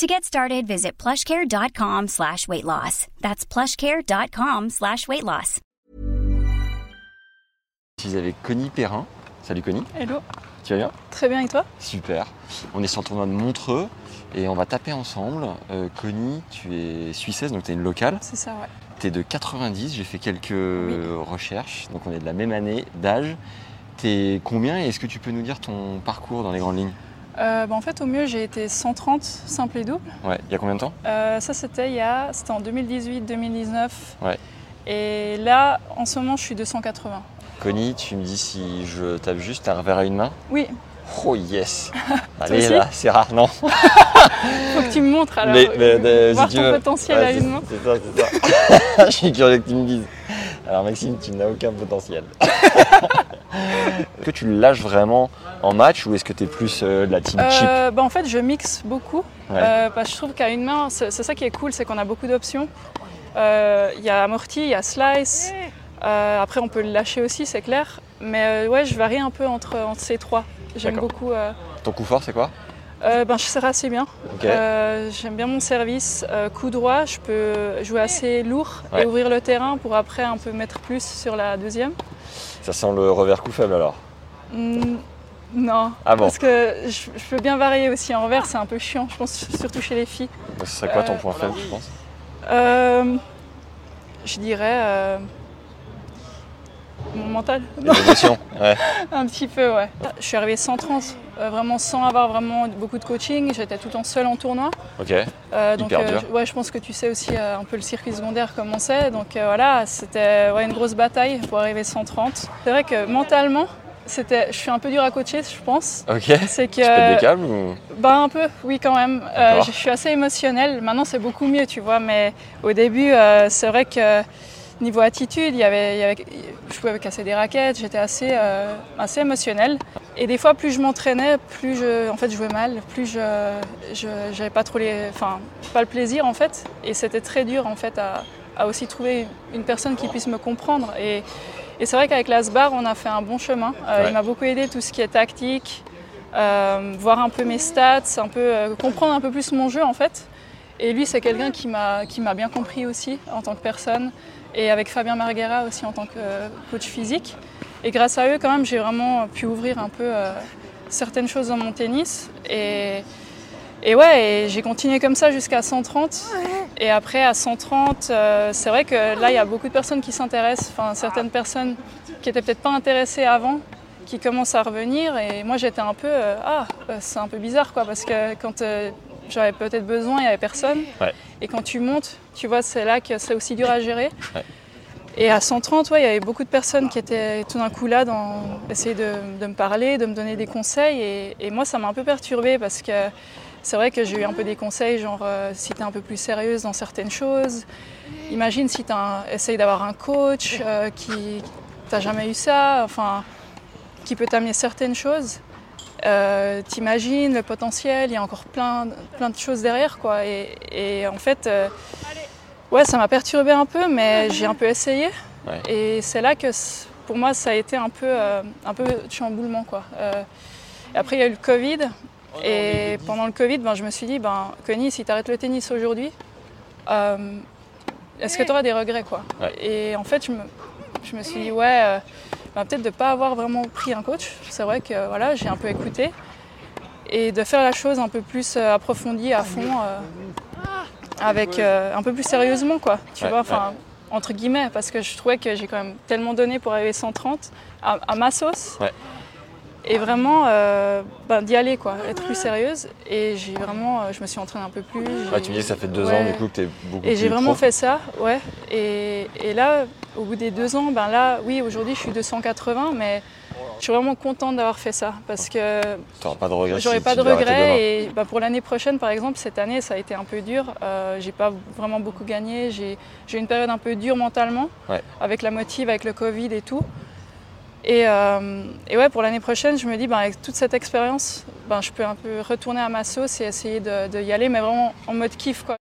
To get started, visit plushcare.com slash weight loss. That's plushcare.com slash weight loss. Je suis avec Connie Perrin. Salut Connie, Hello, tu vas bien? Très bien et toi? Super. On est sur le tournoi de Montreux et on va taper ensemble. Euh, Connie, tu es suissesse, donc tu es une locale. C'est ça, ouais. Tu es de 90, j'ai fait quelques recherches, donc on est de la même année d'âge. Tu es combien et est-ce que tu peux nous dire ton parcours dans les grandes lignes? Euh, bah, en fait, au mieux, j'ai été 130 simple et double. Ouais, il y a combien de temps Euh, ça, c'était il y a, c'était en 2018-2019. Ouais. Et là, en ce moment, je suis 280. Connie, tu me dis si je tape juste, t'as un verre à une main Oui, Oh yes Allez là, c'est rare, non faut que tu me montres alors. Mais- mais, euh, voir si tu ton veux. potentiel Ouais, à une main. C'est ça, c'est ça. Je suis curieux que tu me dises. Alors Maxime, tu n'as aucun potentiel. Que tu le lâches vraiment en match ou est-ce que tu es plus euh, de la team chip Euh, bah, en fait, je mixe beaucoup. Ouais. Euh, parce que je trouve qu'à une main, c'est ça qui est cool, c'est qu'on a beaucoup d'options. Euh, Il y a amorti, il y a slice. Après, on peut le lâcher aussi, c'est clair. Mais ouais, je varie un peu entre, entre ces trois. J'aime beaucoup. Ton coup fort, c'est quoi euh, ben, je sers assez bien. Euh, J'aime bien mon service. Euh, coup droit, je peux jouer assez lourd Ouais. et ouvrir le terrain pour après un peu mettre plus sur la deuxième. Ça sent le revers coup faible alors. Hmm, non, Ah bon parce que je, je peux bien varier aussi en revers, c'est un peu chiant, je pense surtout chez les filles. Ce serait quoi ton Euh, point faible, je pense Euh, je dirais euh, mon mental, Ouais. un petit peu, ouais. Je suis arrivée sans trans, euh, vraiment sans avoir vraiment beaucoup de coaching. J'étais tout le temps seule en tournoi. Ok. Euh, donc, Hyper dur. je- ouais, je pense que tu sais aussi euh, un peu le circuit secondaire comment c'est. Donc euh, voilà, c'était ouais, une grosse bataille pour arriver 130. C'est vrai que mentalement, c'était, je suis un peu dur à coacher, je pense. Ok. C'est que Tu pètes des câbles ou? Bah un peu, oui quand même. Euh, je suis assez émotionnelle. Maintenant c'est beaucoup mieux, tu vois. Mais au début, euh, c'est vrai que niveau attitude, il y avait, il y avait- je pouvais casser des raquettes. J'étais assez, euh, assez émotionnelle. Et des fois, plus je m'entraînais, plus je, en fait, je jouais mal, plus je, je, j'avais pas trop les, enfin, pas le plaisir en fait. Et c'était très dur en fait à, à aussi trouver une personne qui puisse me comprendre. Et, et c'est vrai qu'avec l'Asbar, on a fait un bon chemin. Euh, Ouais. Il m'a beaucoup aidé tout ce qui est tactique, euh, voir un peu mes stats, un peu euh, comprendre un peu plus mon jeu en fait. Et lui, c'est quelqu'un qui m'a qui m'a bien compris aussi en tant que personne. Et avec Fabien Marguera aussi en tant que euh, coach physique. Et grâce à eux, quand même, j'ai vraiment pu ouvrir un peu euh, certaines choses dans mon tennis. Et, et ouais, et j'ai continué comme ça jusqu'à 130. Et après, à 130, euh, c'est vrai que là, il y a beaucoup de personnes qui s'intéressent, enfin certaines personnes qui n'étaient peut-être pas intéressées avant, qui commencent à revenir. Et moi, j'étais un peu, euh, ah, euh, c'est un peu bizarre, quoi, parce que quand euh, j'avais peut-être besoin, il n'y avait personne. Ouais. Et quand tu montes, tu vois, c'est là que c'est aussi dur à gérer. Ouais. Et à 130, ouais, il y avait beaucoup de personnes qui étaient tout d'un coup là, dans essayer de, de me parler, de me donner des conseils. Et, et moi, ça m'a un peu perturbée parce que c'est vrai que j'ai eu un peu des conseils, genre euh, si tu es un peu plus sérieuse dans certaines choses. Imagine si tu essayes d'avoir un coach euh, qui t'as jamais eu ça, enfin, qui peut t'amener certaines choses. Euh, T'imagines le potentiel, il y a encore plein, plein de choses derrière, quoi. Et, et en fait, euh, ouais, ça m'a perturbé un peu, mais j'ai un peu essayé. Ouais. Et c'est là que, pour moi, ça a été un peu, un peu de chamboulement, quoi. Après, il y a eu le Covid. Et pendant le Covid, ben, je me suis dit, ben, Connie, si tu arrêtes le tennis aujourd'hui, euh, est-ce que tu auras des regrets, quoi Ouais. Et en fait, je me, je me suis dit, ouais, euh, ben, peut-être de ne pas avoir vraiment pris un coach. C'est vrai que voilà, j'ai un peu écouté. Et de faire la chose un peu plus euh, approfondie, à fond, euh, avec euh, un peu plus sérieusement, quoi. Tu Ouais, vois, enfin, entre guillemets, parce que je trouvais que j'ai quand même tellement donné pour arriver 130 à, à ma sauce. Et vraiment, euh, ben, d'y aller, quoi, être plus sérieuse. Et j'ai vraiment, euh, je me suis entraînée un peu plus. J'ai- tu me dis que ça fait deux Ouais. ans du coup que tu es beaucoup et j'ai vraiment fait ça, ouais. Et, et là, au bout des deux ans, ben là, oui, aujourd'hui, je suis 280, mais Je suis vraiment contente d'avoir fait ça parce que Tu n'auras pas de regrets. j'aurais si pas de regrets. Et bah, pour l'année prochaine, par exemple, cette année, ça a été un peu dur. Euh, j'ai pas vraiment beaucoup gagné. J'ai j'ai eu une période un peu dure mentalement Ouais. avec la motive, avec le Covid et tout. Et, euh, et ouais, pour l'année prochaine, je me dis, bah, avec toute cette expérience, bah, je peux un peu retourner à ma sauce et essayer de, de y aller, mais vraiment en mode kiff. Quoi.